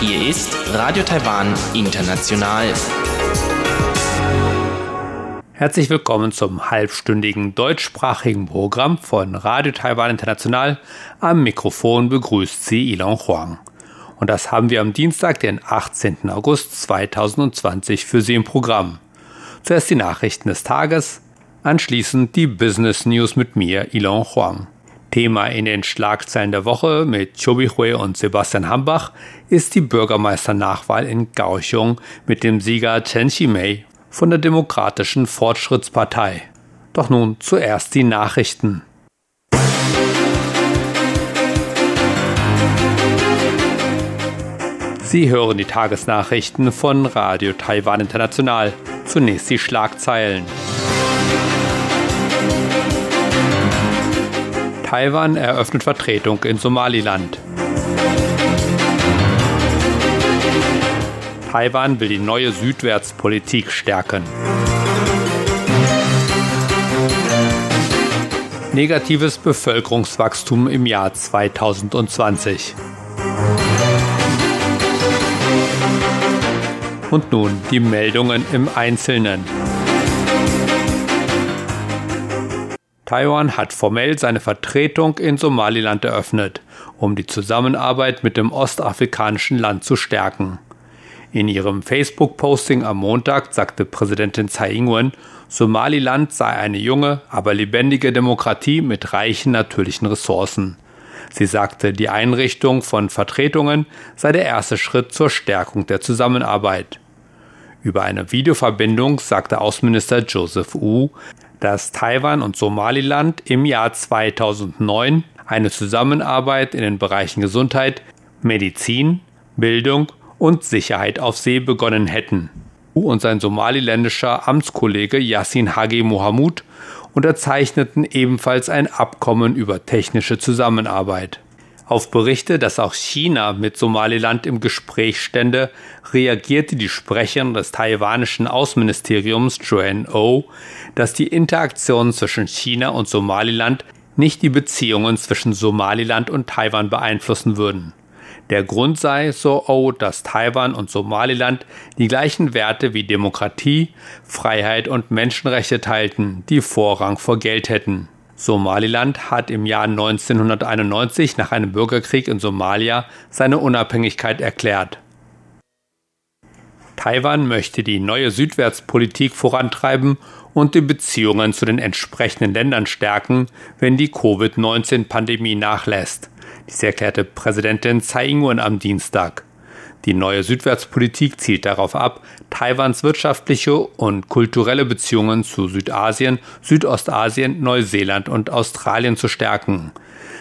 Hier ist Radio Taiwan International. Herzlich willkommen zum halbstündigen deutschsprachigen Programm von Radio Taiwan International. Am Mikrofon begrüßt Sie Ilon Huang. Und das haben wir am Dienstag, den 18. August 2020 für Sie im Programm. Zuerst die Nachrichten des Tages, anschließend die Business News mit mir, Ilon Huang. Thema in den Schlagzeilen der Woche mit Chobi Hui und Sebastian Hambach ist die Bürgermeisternachwahl in Kaohsiung mit dem Sieger Chen Ximei von der Demokratischen Fortschrittspartei. Doch nun zuerst die Nachrichten. Sie hören die Tagesnachrichten von Radio Taiwan International. Zunächst die Schlagzeilen. Taiwan eröffnet Vertretung in Somaliland. Taiwan will die neue Südwärtspolitik stärken. Negatives Bevölkerungswachstum im Jahr 2020. Und nun die Meldungen im Einzelnen. Taiwan hat formell seine Vertretung in Somaliland eröffnet, um die Zusammenarbeit mit dem ostafrikanischen Land zu stärken. In ihrem Facebook-Posting am Montag sagte Präsidentin Tsai Ing-wen, Somaliland sei eine junge, aber lebendige Demokratie mit reichen natürlichen Ressourcen. Sie sagte, die Einrichtung von Vertretungen sei der erste Schritt zur Stärkung der Zusammenarbeit. Über eine Videoverbindung sagte Außenminister Joseph Wu, dass Taiwan und Somaliland im Jahr 2009 eine Zusammenarbeit in den Bereichen Gesundheit, Medizin, Bildung und Sicherheit auf See begonnen hätten. Und sein somaliländischer Amtskollege Yassin Hagi Mohamud unterzeichneten ebenfalls ein Abkommen über technische Zusammenarbeit. Auf Berichte, dass auch China mit Somaliland im Gespräch stände, reagierte die Sprecherin des taiwanischen Außenministeriums Joanne O, dass die Interaktion zwischen China und Somaliland nicht die Beziehungen zwischen Somaliland und Taiwan beeinflussen würden. Der Grund sei, so O, dass Taiwan und Somaliland die gleichen Werte wie Demokratie, Freiheit und Menschenrechte teilten, die Vorrang vor Geld hätten. Somaliland hat im Jahr 1991 nach einem Bürgerkrieg in Somalia seine Unabhängigkeit erklärt. Taiwan möchte die neue Südwärtspolitik vorantreiben und die Beziehungen zu den entsprechenden Ländern stärken, wenn die Covid-19-Pandemie nachlässt. Dies erklärte Präsidentin Tsai Ing-wen am Dienstag. Die neue Südwärtspolitik zielt darauf ab, Taiwans wirtschaftliche und kulturelle Beziehungen zu Südasien, Südostasien, Neuseeland und Australien zu stärken.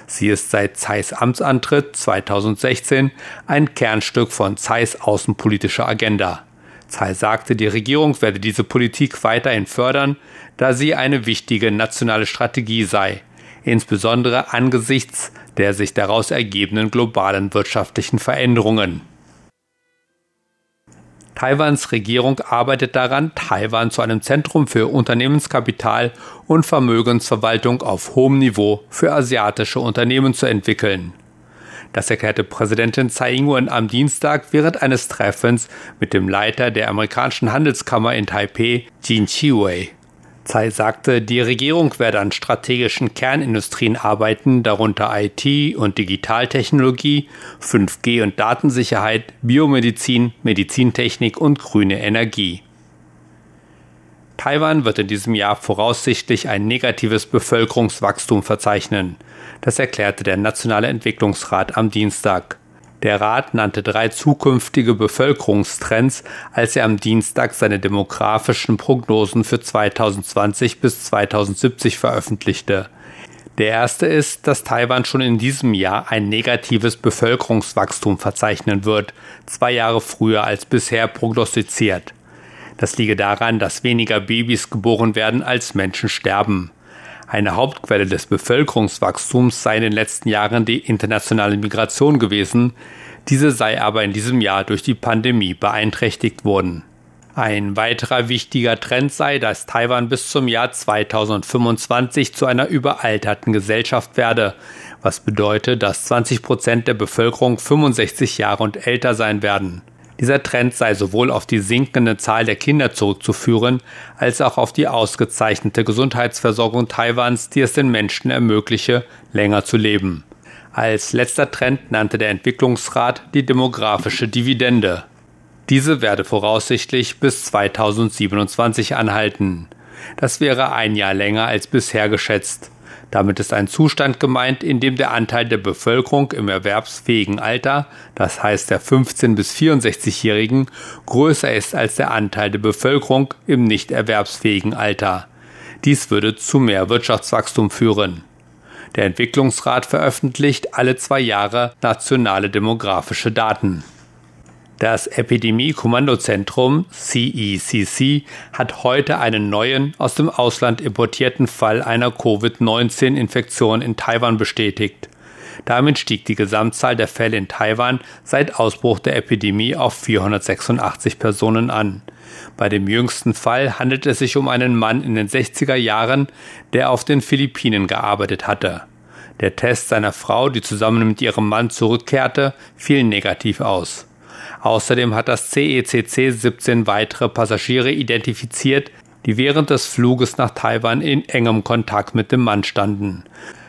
Sie ist seit Zeis Amtsantritt 2016 ein Kernstück von Zeis außenpolitischer Agenda. Tsai sagte, die Regierung werde diese Politik weiterhin fördern, da sie eine wichtige nationale Strategie sei, insbesondere angesichts der sich daraus ergebenden globalen wirtschaftlichen Veränderungen. Taiwans Regierung arbeitet daran, Taiwan zu einem Zentrum für Unternehmenskapital und Vermögensverwaltung auf hohem Niveau für asiatische Unternehmen zu entwickeln. Das erklärte Präsidentin Tsai Ing-wen am Dienstag während eines Treffens mit dem Leiter der amerikanischen Handelskammer in Taipei, Jin Chiwei. Tsai sagte, die Regierung werde an strategischen Kernindustrien arbeiten, darunter IT und Digitaltechnologie, 5G und Datensicherheit, Biomedizin, Medizintechnik und grüne Energie. Taiwan wird in diesem Jahr voraussichtlich ein negatives Bevölkerungswachstum verzeichnen. Das erklärte der Nationale Entwicklungsrat am Dienstag. Der Rat nannte drei zukünftige Bevölkerungstrends, als er am Dienstag seine demografischen Prognosen für 2020 bis 2070 veröffentlichte. Der erste ist, dass Taiwan schon in diesem Jahr ein negatives Bevölkerungswachstum verzeichnen wird, zwei Jahre früher als bisher prognostiziert. Das liege daran, dass weniger Babys geboren werden als Menschen sterben. Eine Hauptquelle des Bevölkerungswachstums sei in den letzten Jahren die internationale Migration gewesen, diese sei aber in diesem Jahr durch die Pandemie beeinträchtigt worden. Ein weiterer wichtiger Trend sei, dass Taiwan bis zum Jahr 2025 zu einer überalterten Gesellschaft werde, was bedeutet, dass 20 Prozent der Bevölkerung 65 Jahre und älter sein werden. Dieser Trend sei sowohl auf die sinkende Zahl der Kinder zurückzuführen, als auch auf die ausgezeichnete Gesundheitsversorgung Taiwans, die es den Menschen ermögliche, länger zu leben. Als letzter Trend nannte der Entwicklungsrat die demografische Dividende. Diese werde voraussichtlich bis 2027 anhalten. Das wäre ein Jahr länger als bisher geschätzt. Damit ist ein Zustand gemeint, in dem der Anteil der Bevölkerung im erwerbsfähigen Alter, das heißt der 15 bis 64-Jährigen, größer ist als der Anteil der Bevölkerung im nicht erwerbsfähigen Alter. Dies würde zu mehr Wirtschaftswachstum führen. Der Entwicklungsrat veröffentlicht alle zwei Jahre nationale demografische Daten. Das Epidemie-Kommandozentrum CECC hat heute einen neuen, aus dem Ausland importierten Fall einer Covid-19-Infektion in Taiwan bestätigt. Damit stieg die Gesamtzahl der Fälle in Taiwan seit Ausbruch der Epidemie auf 486 Personen an. Bei dem jüngsten Fall handelt es sich um einen Mann in den 60er Jahren, der auf den Philippinen gearbeitet hatte. Der Test seiner Frau, die zusammen mit ihrem Mann zurückkehrte, fiel negativ aus. Außerdem hat das CECC 17 weitere Passagiere identifiziert, die während des Fluges nach Taiwan in engem Kontakt mit dem Mann standen.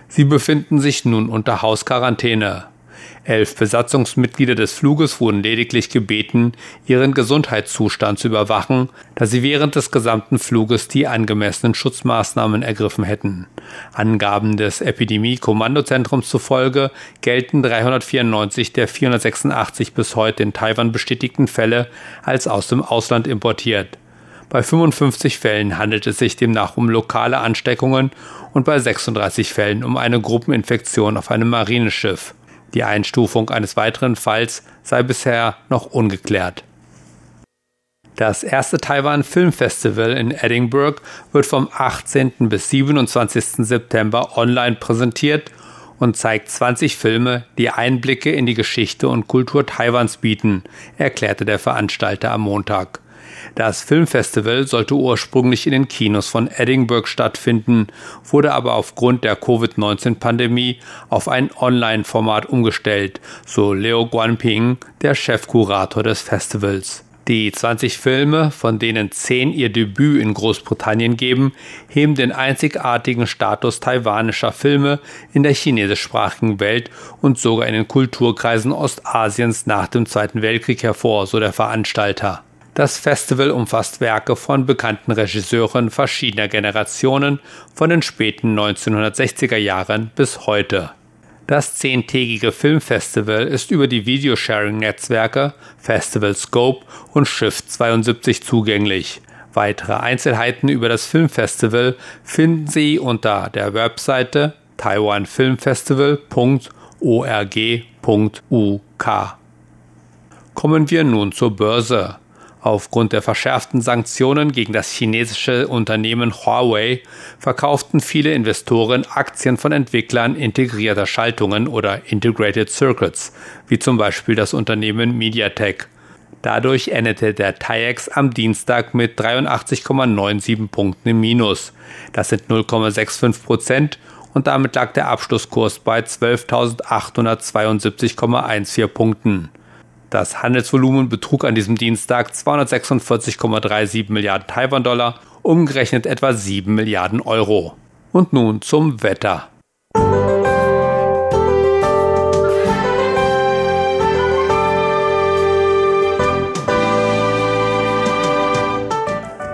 Sie befinden sich nun unter Hausquarantäne. Elf Besatzungsmitglieder des Fluges wurden lediglich gebeten, ihren Gesundheitszustand zu überwachen, da sie während des gesamten Fluges die angemessenen Schutzmaßnahmen ergriffen hätten. Angaben des Epidemie-Kommandozentrums zufolge gelten 394 der 486 bis heute in Taiwan bestätigten Fälle als aus dem Ausland importiert. Bei 55 Fällen handelt es sich demnach um lokale Ansteckungen und bei 36 Fällen um eine Gruppeninfektion auf einem Marineschiff. Die Einstufung eines weiteren Falls sei bisher noch ungeklärt. Das erste Taiwan Film Festival in Edinburgh wird vom 18. bis 27. September online präsentiert und zeigt 20 Filme, die Einblicke in die Geschichte und Kultur Taiwans bieten, erklärte der Veranstalter am Montag. Das Filmfestival sollte ursprünglich in den Kinos von Edinburgh stattfinden, wurde aber aufgrund der Covid-19-Pandemie auf ein Online-Format umgestellt, so Leo Guanping, der Chefkurator des Festivals. Die 20 Filme, von denen 10 ihr Debüt in Großbritannien geben, heben den einzigartigen Status taiwanischer Filme in der chinesischsprachigen Welt und sogar in den Kulturkreisen Ostasiens nach dem Zweiten Weltkrieg hervor, so der Veranstalter. Das Festival umfasst Werke von bekannten Regisseuren verschiedener Generationen von den späten 1960er Jahren bis heute. Das zehntägige Filmfestival ist über die Videosharing-Netzwerke Festival Scope und Shift 72 zugänglich. Weitere Einzelheiten über das Filmfestival finden Sie unter der Webseite taiwanfilmfestival.org.uk. Kommen wir nun zur Börse. Aufgrund der verschärften Sanktionen gegen das chinesische Unternehmen Huawei verkauften viele Investoren Aktien von Entwicklern integrierter Schaltungen oder Integrated Circuits, wie zum Beispiel das Unternehmen MediaTek. Dadurch endete der TAIEX am Dienstag mit 83,97 Punkten im Minus. Das sind 0,65 Prozent und damit lag der Abschlusskurs bei 12.872,14 Punkten. Das Handelsvolumen betrug an diesem Dienstag 246,37 Milliarden Taiwan-Dollar, umgerechnet etwa 7 Milliarden Euro. Und nun zum Wetter.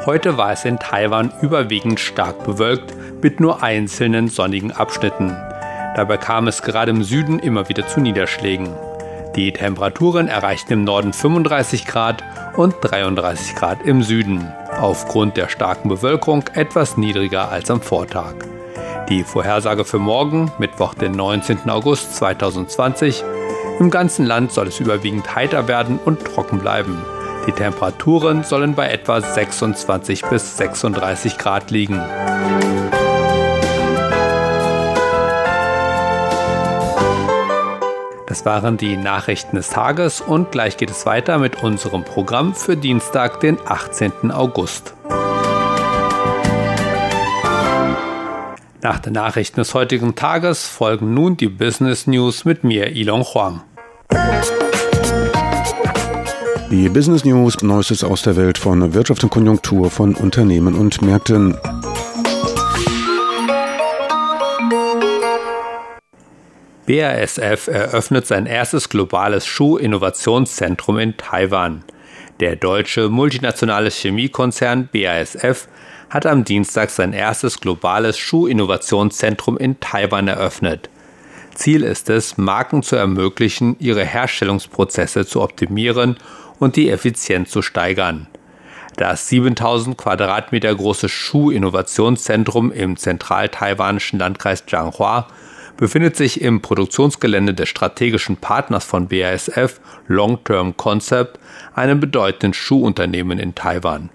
Heute war es in Taiwan überwiegend stark bewölkt mit nur einzelnen sonnigen Abschnitten. Dabei kam es gerade im Süden immer wieder zu Niederschlägen. Die Temperaturen erreichten im Norden 35 Grad und 33 Grad im Süden, aufgrund der starken Bewölkung etwas niedriger als am Vortag. Die Vorhersage für morgen, Mittwoch, den 19. August 2020. Im ganzen Land soll es überwiegend heiter werden und trocken bleiben. Die Temperaturen sollen bei etwa 26 bis 36 Grad liegen. Das waren die Nachrichten des Tages und gleich geht es weiter mit unserem Programm für Dienstag, den 18. August. Nach den Nachrichten des heutigen Tages folgen nun die Business News mit mir, Ilon Huang. Die Business News, Neuestes aus der Welt von Wirtschaft und Konjunktur von Unternehmen und Märkten. BASF eröffnet sein erstes globales Schuh-Innovationszentrum in Taiwan. Der deutsche multinationale Chemiekonzern BASF hat am Dienstag sein erstes globales Schuh-Innovationszentrum in Taiwan eröffnet. Ziel ist es, Marken zu ermöglichen, ihre Herstellungsprozesse zu optimieren und die Effizienz zu steigern. Das 7000 Quadratmeter große Schuh-Innovationszentrum im zentral-taiwanischen Landkreis Jianghua befindet sich im Produktionsgelände des strategischen Partners von BASF, Long Term Concept, einem bedeutenden Schuhunternehmen in Taiwan.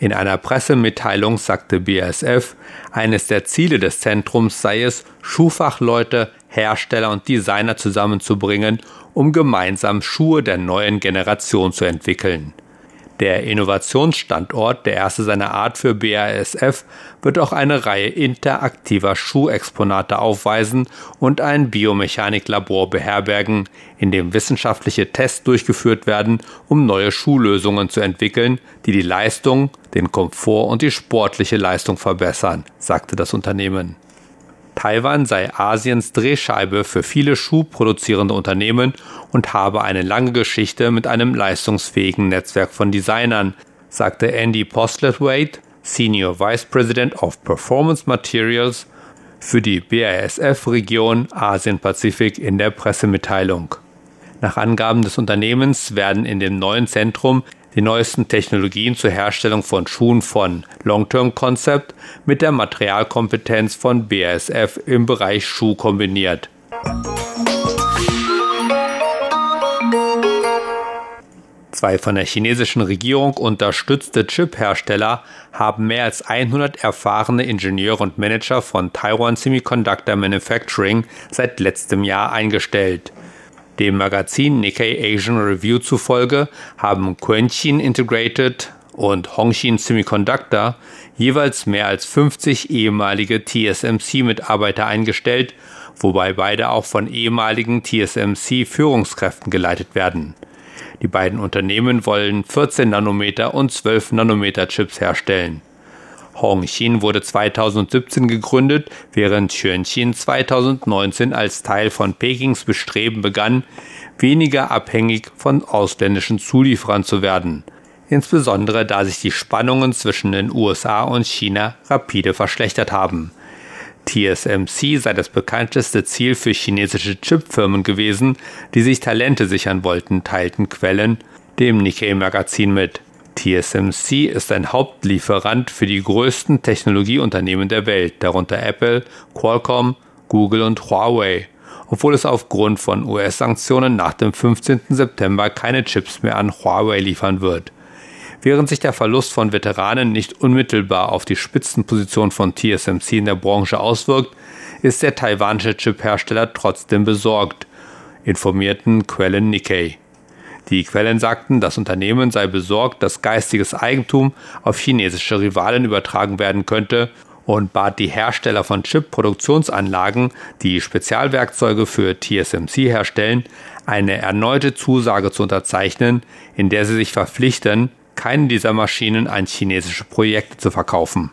In einer Pressemitteilung sagte BASF, eines der Ziele des Zentrums sei es, Schuhfachleute, Hersteller und Designer zusammenzubringen, um gemeinsam Schuhe der neuen Generation zu entwickeln. Der Innovationsstandort, der erste seiner Art für BASF, wird auch eine Reihe interaktiver Schuhexponate aufweisen und ein Biomechaniklabor beherbergen, in dem wissenschaftliche Tests durchgeführt werden, um neue Schuhlösungen zu entwickeln, die die Leistung, den Komfort und die sportliche Leistung verbessern, sagte das Unternehmen. Taiwan sei Asiens Drehscheibe für viele schuhproduzierende Unternehmen und habe eine lange Geschichte mit einem leistungsfähigen Netzwerk von Designern, sagte Andy Postlewaite, Senior Vice President of Performance Materials für die BASF-Region Asien-Pazifik in der Pressemitteilung. Nach Angaben des Unternehmens werden in dem neuen Zentrum die neuesten Technologien zur Herstellung von Schuhen von Long-Term Concept mit der Materialkompetenz von BASF im Bereich Schuh kombiniert. Zwei von der chinesischen Regierung unterstützte Chip-Hersteller haben mehr als 100 erfahrene Ingenieure und Manager von Taiwan Semiconductor Manufacturing seit letztem Jahr eingestellt. Dem Magazin Nikkei Asian Review zufolge haben Quentin Integrated und Hongxin Semiconductor jeweils mehr als 50 ehemalige TSMC-Mitarbeiter eingestellt, wobei beide auch von ehemaligen TSMC-Führungskräften geleitet werden. Die beiden Unternehmen wollen 14 Nanometer und 12 Nanometer Chips herstellen. Hongxin wurde 2017 gegründet, während Xuanxin 2019 als Teil von Pekings Bestreben begann, weniger abhängig von ausländischen Zulieferern zu werden, insbesondere da sich die Spannungen zwischen den USA und China rapide verschlechtert haben. TSMC sei das bekannteste Ziel für chinesische Chipfirmen gewesen, die sich Talente sichern wollten, teilten Quellen dem Nikkei-Magazin mit. TSMC ist ein Hauptlieferant für die größten Technologieunternehmen der Welt, darunter Apple, Qualcomm, Google und Huawei, obwohl es aufgrund von US-Sanktionen nach dem 15. September keine Chips mehr an Huawei liefern wird. Während sich der Verlust von Veteranen nicht unmittelbar auf die Spitzenposition von TSMC in der Branche auswirkt, ist der taiwanische Chiphersteller trotzdem besorgt, informierten Quellen Nikkei. Die Quellen sagten, das Unternehmen sei besorgt, dass geistiges Eigentum auf chinesische Rivalen übertragen werden könnte und bat die Hersteller von Chip-Produktionsanlagen, die Spezialwerkzeuge für TSMC herstellen, eine erneute Zusage zu unterzeichnen, in der sie sich verpflichten, keine dieser Maschinen an chinesische Projekte zu verkaufen.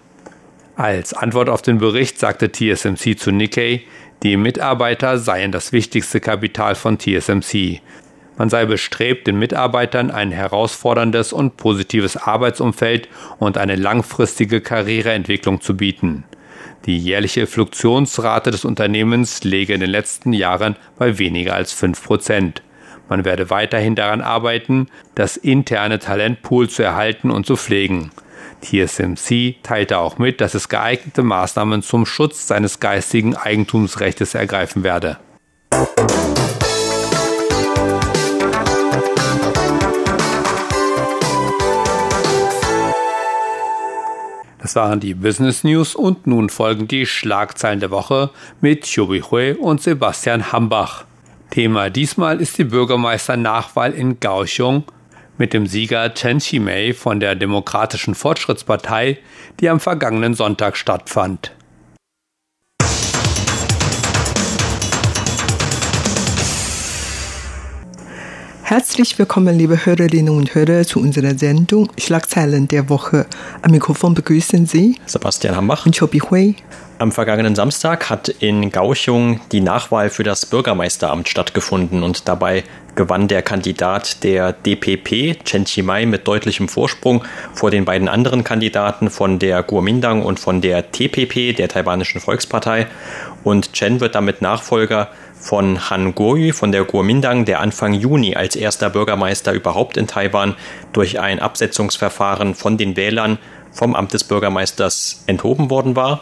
Als Antwort auf den Bericht sagte TSMC zu Nikkei, die Mitarbeiter seien das wichtigste Kapital von TSMC. Man sei bestrebt, den Mitarbeitern ein herausforderndes und positives Arbeitsumfeld und eine langfristige Karriereentwicklung zu bieten. Die jährliche Fluktuationsrate des Unternehmens läge in den letzten Jahren bei weniger als 5 Prozent. Man werde weiterhin daran arbeiten, das interne Talentpool zu erhalten und zu pflegen. TSMC teilte auch mit, dass es geeignete Maßnahmen zum Schutz seines geistigen Eigentumsrechts ergreifen werde. Das waren die Business News und nun folgen die Schlagzeilen der Woche mit Chobi Hui und Sebastian Hambach. Thema diesmal ist die Bürgermeisternachwahl in Kaohsiung mit dem Sieger Chen Chimei von der Demokratischen Fortschrittspartei, die am vergangenen Sonntag stattfand. Herzlich willkommen, liebe Hörerinnen und Hörer, zu unserer Sendung Schlagzeilen der Woche. Am Mikrofon begrüßen Sie Sebastian Hambach und Chobi Hui. Am vergangenen Samstag hat in Gauchung die Nachwahl für das Bürgermeisteramt stattgefunden und dabei gewann der Kandidat der DPP, Chen Chimai, mit deutlichem Vorsprung vor den beiden anderen Kandidaten von der Kuomintang und von der TPP, der taiwanischen Volkspartei. Und Chen wird damit Nachfolger von Han Kuo-yu von der Kuomintang, der Anfang Juni als erster Bürgermeister überhaupt in Taiwan durch ein Absetzungsverfahren von den Wählern vom Amt des Bürgermeisters enthoben worden war.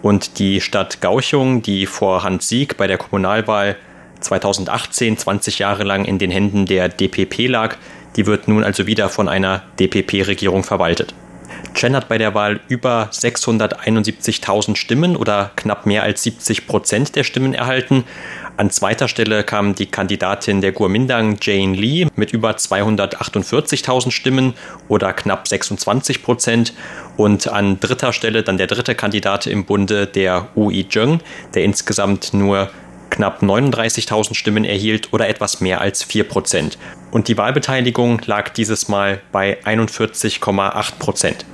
Und die Stadt Gauchung, die vor Hans Sieg bei der Kommunalwahl 2018 20 Jahre lang in den Händen der DPP lag, die wird nun also wieder von einer DPP-Regierung verwaltet. Chen hat bei der Wahl über 671.000 Stimmen oder knapp mehr als 70 Prozent der Stimmen erhalten. An zweiter Stelle kam die Kandidatin der Kuomintang Jane Lee mit über 248.000 Stimmen oder knapp 26 Prozent. Und an dritter Stelle dann der dritte Kandidat im Bunde, der Ui Zheng, der insgesamt nur knapp 39.000 Stimmen erhielt oder etwas mehr als 4 Prozent. Und die Wahlbeteiligung lag dieses Mal bei 41,8 Prozent.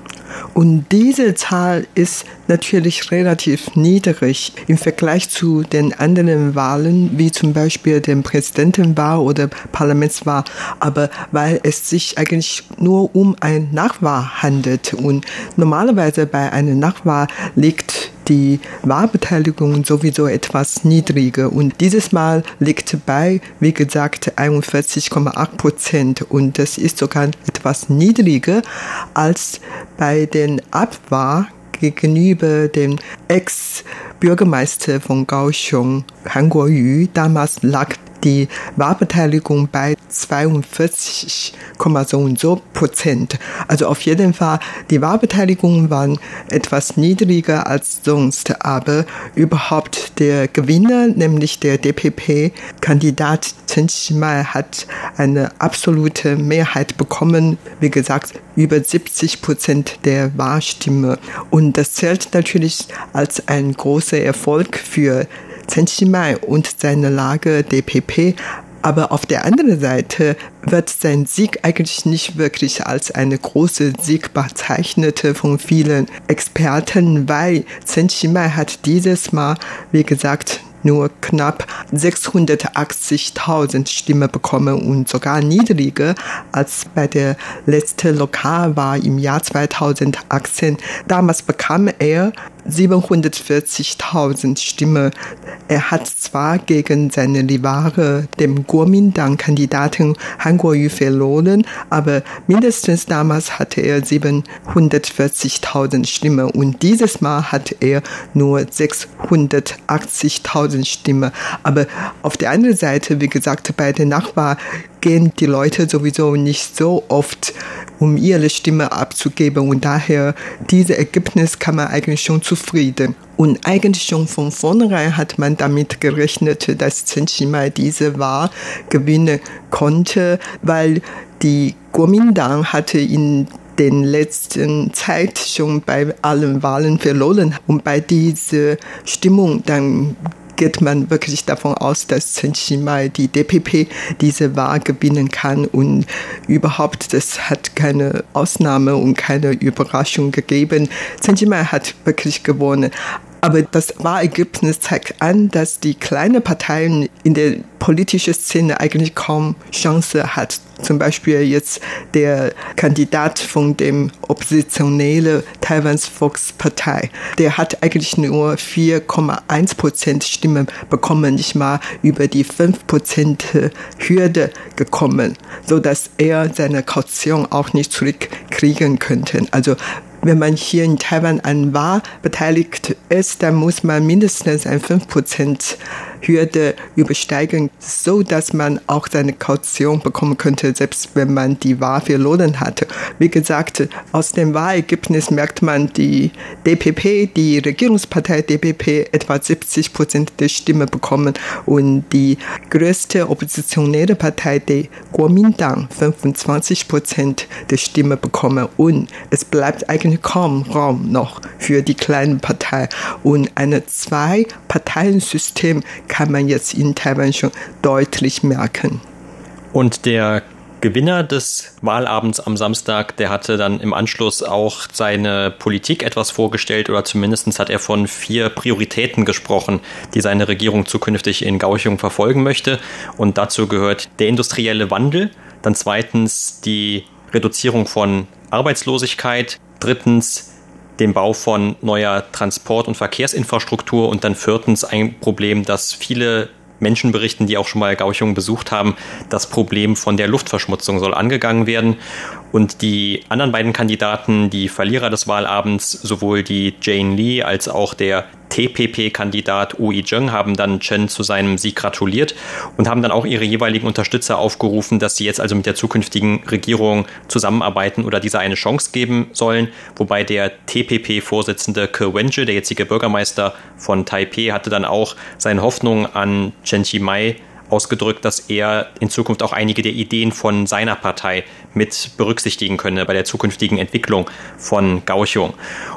Und diese Zahl ist natürlich relativ niedrig im Vergleich zu den anderen Wahlen, wie zum Beispiel den Präsidentenwahl oder Parlamentswahl. Aber weil es sich eigentlich nur um ein Nachwahl handelt und normalerweise bei einer Nachwahl liegt die Wahlbeteiligung sowieso etwas niedriger und dieses Mal liegt bei, wie gesagt, 41,8 Prozent und das ist sogar etwas niedriger als bei den Abwahl gegenüber dem Ex-Bürgermeister von Kaohsiung, Han Kuo-yu. Damals lag die Wahlbeteiligung bei 42, so und so Prozent. Also auf jeden Fall, die Wahlbeteiligung waren etwas niedriger als sonst, aber überhaupt der Gewinner, nämlich der DPP-Kandidat Chen Chimai, hat eine absolute Mehrheit bekommen. Wie gesagt, über 70 Prozent der Wahlstimme. Und das zählt natürlich als ein großer Erfolg für Chen Chimai und seine Lage DPP, aber auf der anderen Seite wird sein Sieg eigentlich nicht wirklich als eine große Sieg bezeichnet von vielen Experten, weil Chen Chimai hat dieses Mal, wie gesagt, nur knapp 680.000 Stimmen bekommen und sogar niedriger als bei der letzten Lokalwahl im Jahr 2018. Damals bekam er 740.000 Stimmen. Er hat zwar gegen seine Rivale, dem Kuomintang-Kandidaten Han Kuo-yu, verloren, aber mindestens damals hatte er 740.000 Stimmen und dieses Mal hat er nur 680.000 Stimmen. Aber auf der anderen Seite, wie gesagt, bei der Nachwahl gehen die Leute sowieso nicht so oft, um ihre Stimme abzugeben. Und daher, dieses Ergebnis kann man eigentlich schon zufrieden. Und eigentlich schon von vornherein hat man damit gerechnet, dass Chen Qimai diese Wahl gewinnen konnte, weil die Kuomintang hatte in den letzten Zeit schon bei allen Wahlen verloren. Und bei dieser Stimmung dann geht man wirklich davon aus, dass Chen Qimai die DPP diese Wahl gewinnen kann und überhaupt, das hat keine Ausnahme und keine Überraschung gegeben. Chen Qimai hat wirklich gewonnen. Aber das Wahlergebnis zeigt an, dass die kleinen Parteien in der politischen Szene eigentlich kaum Chance hat. Zum Beispiel jetzt der Kandidat von dem oppositionellen Taiwans Volkspartei, der hat eigentlich nur 4,1 Prozent Stimmen bekommen, nicht mal über die 5 Prozent Hürde gekommen, so dass er seine Kaution auch nicht zurückkriegen könnte. Also wenn man hier in Taiwan an Wahl beteiligt ist, dann muss man mindestens ein 5% Hürde übersteigen, so dass man auch seine Kaution bekommen könnte, selbst wenn man die Wahl verloren hatte. Wie gesagt, aus dem Wahlergebnis merkt man, die DPP, die Regierungspartei DPP, etwa 70 Prozent der Stimme bekommen und die größte oppositionelle Partei, die Kuomintang, 25 Prozent der Stimme bekommen und es bleibt eigentlich kaum Raum noch für die kleine Partei und ein Zwei-Parteien-System kann man jetzt in Taiwan schon deutlich merken. Und der Gewinner des Wahlabends am Samstag, der hatte dann im Anschluss auch seine Politik etwas vorgestellt oder zumindest hat er von vier Prioritäten gesprochen, die seine Regierung zukünftig in Gauchung verfolgen möchte. Und dazu gehört der industrielle Wandel, dann zweitens die Reduzierung von Arbeitslosigkeit, drittens den Bau von neuer Transport- und Verkehrsinfrastruktur und dann viertens ein Problem, das viele Menschen berichten, die auch schon mal Gauchung besucht haben, das Problem von der Luftverschmutzung soll angegangen werden. Und die anderen beiden Kandidaten, die Verlierer des Wahlabends, sowohl die Jane Lee als auch der TPP-Kandidat Ui Zheng haben dann Chen zu seinem Sieg gratuliert und haben dann auch ihre jeweiligen Unterstützer aufgerufen, dass sie jetzt also mit der zukünftigen Regierung zusammenarbeiten oder dieser eine Chance geben sollen. Wobei der TPP-Vorsitzende Ke Wenje, der jetzige Bürgermeister von Taipei, hatte dann auch seine Hoffnung an Chen Chi-mai ausgedrückt, dass er in Zukunft auch einige der Ideen von seiner Partei mit berücksichtigen könne bei der zukünftigen Entwicklung von Gauchung.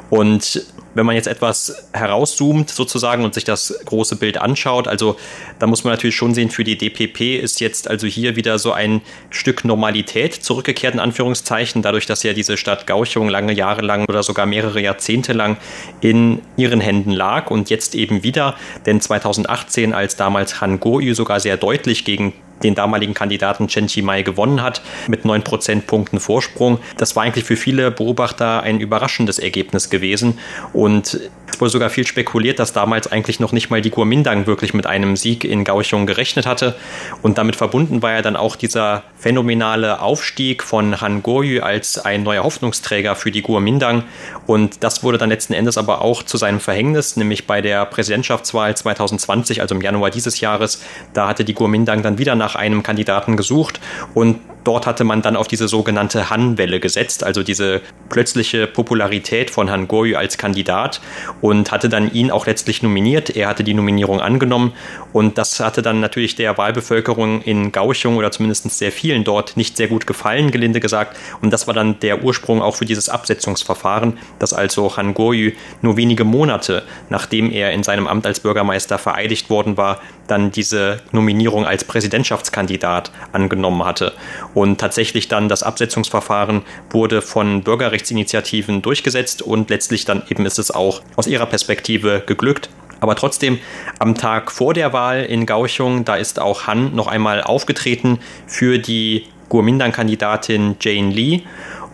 Und wenn man jetzt etwas herauszoomt sozusagen und sich das große Bild anschaut, also da muss man natürlich schon sehen, für die DPP ist jetzt also hier wieder so ein Stück Normalität zurückgekehrt in Anführungszeichen, dadurch, dass ja diese Stadt Gauchung lange Jahre lang oder sogar mehrere Jahrzehnte lang in ihren Händen lag und jetzt eben wieder, denn 2018, als damals Han Goyu sogar sehr deutlich gegen den damaligen Kandidaten Chen Chi-mai gewonnen hat, mit neun Prozentpunkten Vorsprung. Das war eigentlich für viele Beobachter ein überraschendes Ergebnis gewesen und wurde sogar viel spekuliert, dass damals eigentlich noch nicht mal die Kuomintang wirklich mit einem Sieg in Kaohsiung gerechnet hatte. Und damit verbunden war ja dann auch dieser phänomenale Aufstieg von Han Goyu als ein neuer Hoffnungsträger für die Kuomintang. Und das wurde dann letzten Endes aber auch zu seinem Verhängnis, nämlich bei der Präsidentschaftswahl 2020, also im Januar dieses Jahres. Da hatte die Kuomintang dann wieder nach einem Kandidaten gesucht und Dort hatte man dann auf diese sogenannte Han-Welle gesetzt, also diese plötzliche Popularität von Han Goyu als Kandidat und hatte dann ihn auch letztlich nominiert. Er hatte die Nominierung angenommen und das hatte dann natürlich der Wahlbevölkerung in Gauchung oder zumindest sehr vielen dort nicht sehr gut gefallen, gelinde gesagt. Und das war dann der Ursprung auch für dieses Absetzungsverfahren, dass also Han Goyu nur wenige Monate nachdem er in seinem Amt als Bürgermeister vereidigt worden war, dann diese Nominierung als Präsidentschaftskandidat angenommen hatte. Und tatsächlich dann das Absetzungsverfahren wurde von Bürgerrechtsinitiativen durchgesetzt und letztlich dann eben ist es auch aus ihrer Perspektive geglückt. Aber trotzdem, am Tag vor der Wahl in Gauchung, da ist auch Han noch einmal aufgetreten für die Kuomintang-Kandidatin Jane Lee.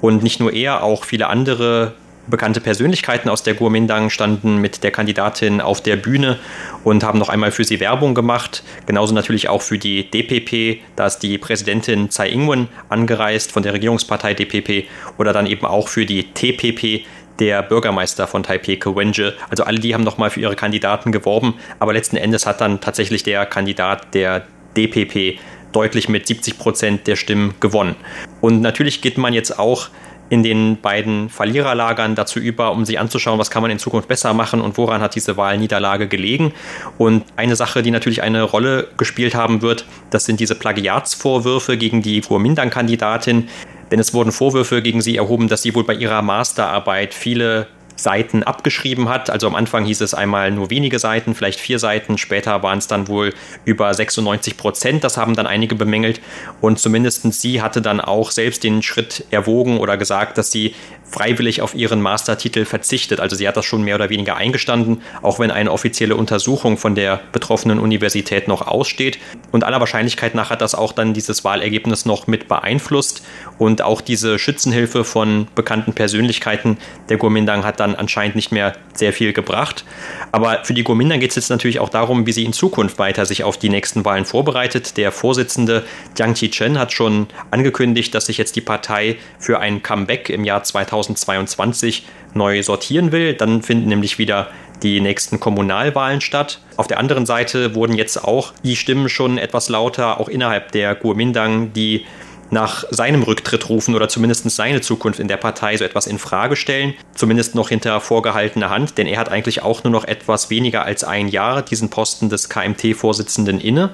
Und nicht nur er, auch viele andere bekannte Persönlichkeiten aus der Kuomintang standen mit der Kandidatin auf der Bühne und haben noch einmal für sie Werbung gemacht. Genauso natürlich auch für die DPP, da ist die Präsidentin Tsai Ing-wen angereist von der Regierungspartei DPP oder dann eben auch für die TPP, der Bürgermeister von Taipei, Wenje. Also alle die haben nochmal für ihre Kandidaten geworben, aber letzten Endes hat dann tatsächlich der Kandidat der DPP deutlich mit 70 Prozent der Stimmen gewonnen. Und natürlich geht man jetzt auch in den beiden Verliererlagern dazu über, um sich anzuschauen, was kann man in Zukunft besser machen und woran hat diese Wahlniederlage gelegen. Und eine Sache, die natürlich eine Rolle gespielt haben wird, das sind diese Plagiatsvorwürfe gegen die Kuomintang-Kandidatin. Denn es wurden Vorwürfe gegen sie erhoben, dass sie wohl bei ihrer Masterarbeit viele Seiten abgeschrieben hat. Also am Anfang hieß es einmal nur wenige Seiten, vielleicht vier Seiten. Später waren es dann wohl über 96 Prozent. Das haben dann einige bemängelt. Und zumindest sie hatte dann auch selbst den Schritt erwogen oder gesagt, dass sie freiwillig auf ihren Mastertitel verzichtet. Also sie hat das schon mehr oder weniger eingestanden, auch wenn eine offizielle Untersuchung von der betroffenen Universität noch aussteht. Und aller Wahrscheinlichkeit nach hat das auch dann dieses Wahlergebnis noch mit beeinflusst. Und auch diese Schützenhilfe von bekannten Persönlichkeiten der Kuomintang hat dann anscheinend nicht mehr sehr viel gebracht. Aber für die Kuomintang geht es jetzt natürlich auch darum, wie sie in Zukunft weiter sich auf die nächsten Wahlen vorbereitet. Der Vorsitzende Jiang Qi-chen hat schon angekündigt, dass sich jetzt die Partei für ein Comeback im Jahr 2022 neu sortieren will. Dann finden nämlich wieder die nächsten Kommunalwahlen statt. Auf der anderen Seite wurden jetzt auch die Stimmen schon etwas lauter, auch innerhalb der Kuomintang, die nach seinem Rücktritt rufen oder zumindest seine Zukunft in der Partei so etwas in Frage stellen, zumindest noch hinter vorgehaltener Hand, denn er hat eigentlich auch nur noch etwas weniger als ein Jahr diesen Posten des KMT-Vorsitzenden inne.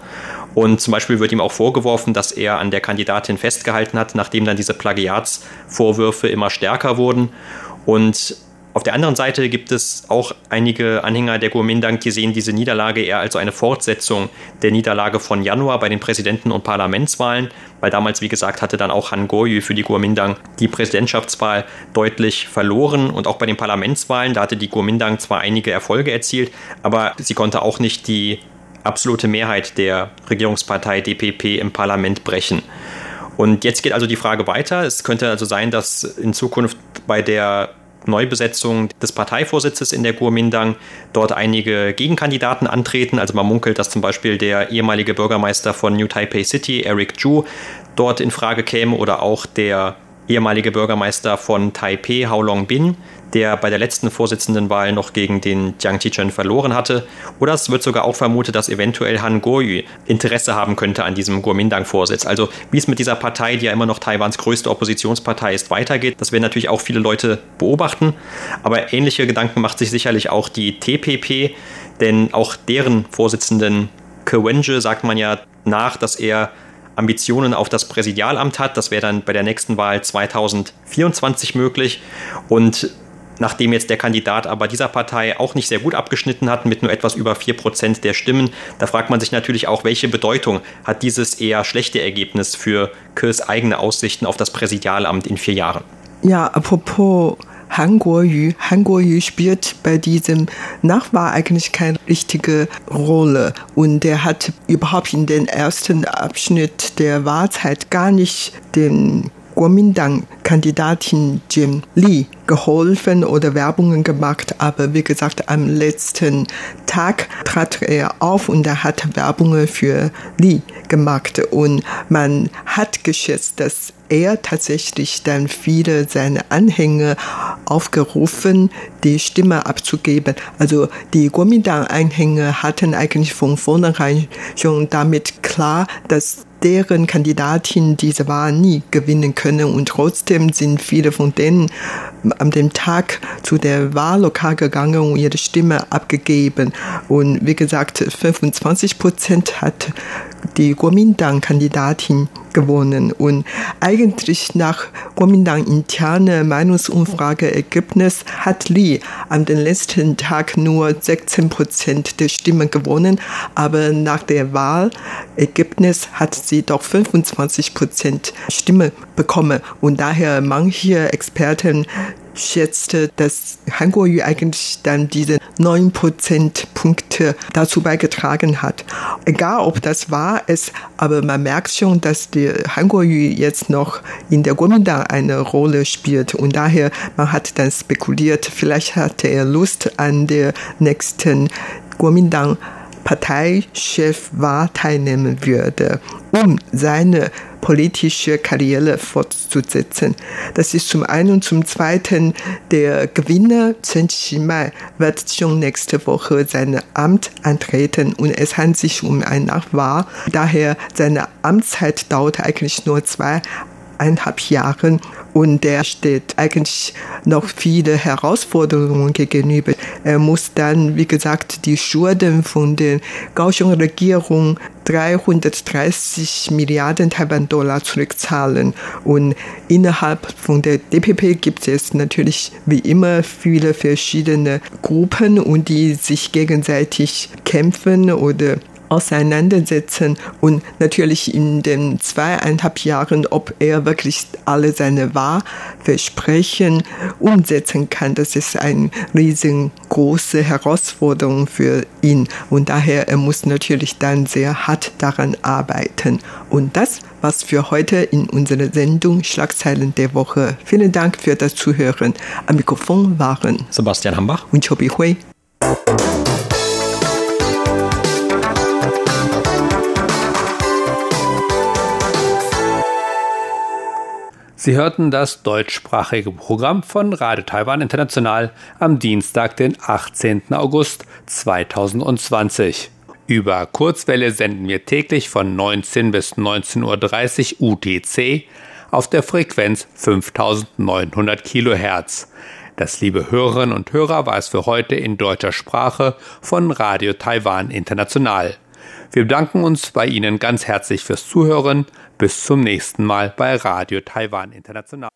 Und zum Beispiel wird ihm auch vorgeworfen, dass er an der Kandidatin festgehalten hat, nachdem dann diese Plagiatsvorwürfe immer stärker wurden. Und auf der anderen Seite gibt es auch einige Anhänger der Kuomintang, die sehen diese Niederlage eher als eine Fortsetzung der Niederlage von Januar bei den Präsidenten- und Parlamentswahlen, weil damals, wie gesagt, hatte dann auch Han Goyu für die Kuomintang die Präsidentschaftswahl deutlich verloren und auch bei den Parlamentswahlen, da hatte die Kuomintang zwar einige Erfolge erzielt, aber sie konnte auch nicht die absolute Mehrheit der Regierungspartei DPP im Parlament brechen. Und jetzt geht also die Frage weiter. Es könnte also sein, dass in Zukunft bei der Neubesetzung des Parteivorsitzes in der Kuomintang dort einige Gegenkandidaten antreten. Also man munkelt, dass zum Beispiel der ehemalige Bürgermeister von New Taipei City, Eric Zhu, dort in Frage käme oder auch der ehemalige Bürgermeister von Taipei, Hao Long Bin, der bei der letzten Vorsitzendenwahl noch gegen den Jiang Qichen verloren hatte. Oder es wird sogar auch vermutet, dass eventuell Han Kuo-yu Interesse haben könnte an diesem Kuomintang-Vorsitz. Also wie es mit dieser Partei, die ja immer noch Taiwans größte Oppositionspartei ist, weitergeht, das werden natürlich auch viele Leute beobachten. Aber ähnliche Gedanken macht sich sicherlich auch die TPP, denn auch deren Vorsitzenden Ke Wenje sagt man ja nach, dass er Ambitionen auf das Präsidialamt hat. Das wäre dann bei der nächsten Wahl 2024 möglich. Und nachdem jetzt der Kandidat aber dieser Partei auch nicht sehr gut abgeschnitten hat, mit nur etwas über 4% der Stimmen, da fragt man sich natürlich auch, welche Bedeutung hat dieses eher schlechte Ergebnis für Kirs eigene Aussichten auf das Präsidialamt in vier Jahren. Ja, apropos Han Kuo-yu. Han Kuo-yu spielt bei diesem Nachwahl eigentlich keine richtige Rolle. Und er hat überhaupt in den ersten Abschnitt der Wahlzeit gar nicht den Kuomintang-Kandidatin Jim Lee geholfen oder Werbungen gemacht, aber wie gesagt, am letzten Tag trat er auf und er hat Werbungen für Lee gemacht und man hat geschätzt, dass er tatsächlich dann viele seiner Anhänger aufgerufen, die Stimme abzugeben. Also die Kuomintang-Anhänger hatten eigentlich von vornherein schon damit klar, dass deren Kandidatin diese Wahl nie gewinnen können und trotzdem sind viele von denen an dem Tag zu der Wahllokal gegangen und ihre Stimme abgegeben. Und wie gesagt, 25 Prozent hat die Kuomintang-Kandidatin gewonnen. Und eigentlich nach Kuomintang interne Meinungsumfrageergebnis hat Li den letzten Tag nur 16 Prozent der Stimmen gewonnen, aber nach der Wahlergebnis hat sie doch 25 Prozent Stimme bekommen. Und daher manche Experten schätzte, dass Han Kuo-yu eigentlich dann diese 9 Prozentpunkte dazu beigetragen hat. Egal, ob das wahr ist, aber man merkt schon, dass die Han Kuo-yu jetzt noch in der Kuomintang eine Rolle spielt und daher man hat dann spekuliert, vielleicht hatte er Lust an der nächsten Kuomintang Parteichef war, teilnehmen würde, um seine politische Karriere fortzusetzen. Das ist zum einen und zum zweiten der Gewinner Chen Qimai wird schon nächste Woche sein Amt antreten und es handelt sich um eine Nachwahl. Daher seine Amtszeit dauert eigentlich nur zwei eineinhalb Jahren und der steht eigentlich noch viele Herausforderungen gegenüber. Er muss dann, wie gesagt, die Schulden von der Kaohsiung Regierung 330 Milliarden Taiwan-Dollar zurückzahlen. Und innerhalb von der DPP gibt es natürlich wie immer viele verschiedene Gruppen und die sich gegenseitig kämpfen oder auseinandersetzen und natürlich in den zweieinhalb Jahren, ob er wirklich alle seine Wahlversprechen umsetzen kann. Das ist eine riesengroße Herausforderung für ihn und daher er muss natürlich dann sehr hart daran arbeiten. Und das was für heute in unserer Sendung Schlagzeilen der Woche. Vielen Dank für das Zuhören. Am Mikrofon waren Sebastian Hambach und Chobi Hui. Sie hörten das deutschsprachige Programm von Radio Taiwan International am Dienstag, den 18. August 2020. Über Kurzwelle senden wir täglich von 19 bis 19.30 Uhr UTC auf der Frequenz 5900 Kilohertz. Das liebe Hörerinnen und Hörer war es für heute in deutscher Sprache von Radio Taiwan International. Wir bedanken uns bei Ihnen ganz herzlich fürs Zuhören. Bis zum nächsten Mal bei Radio Taiwan International.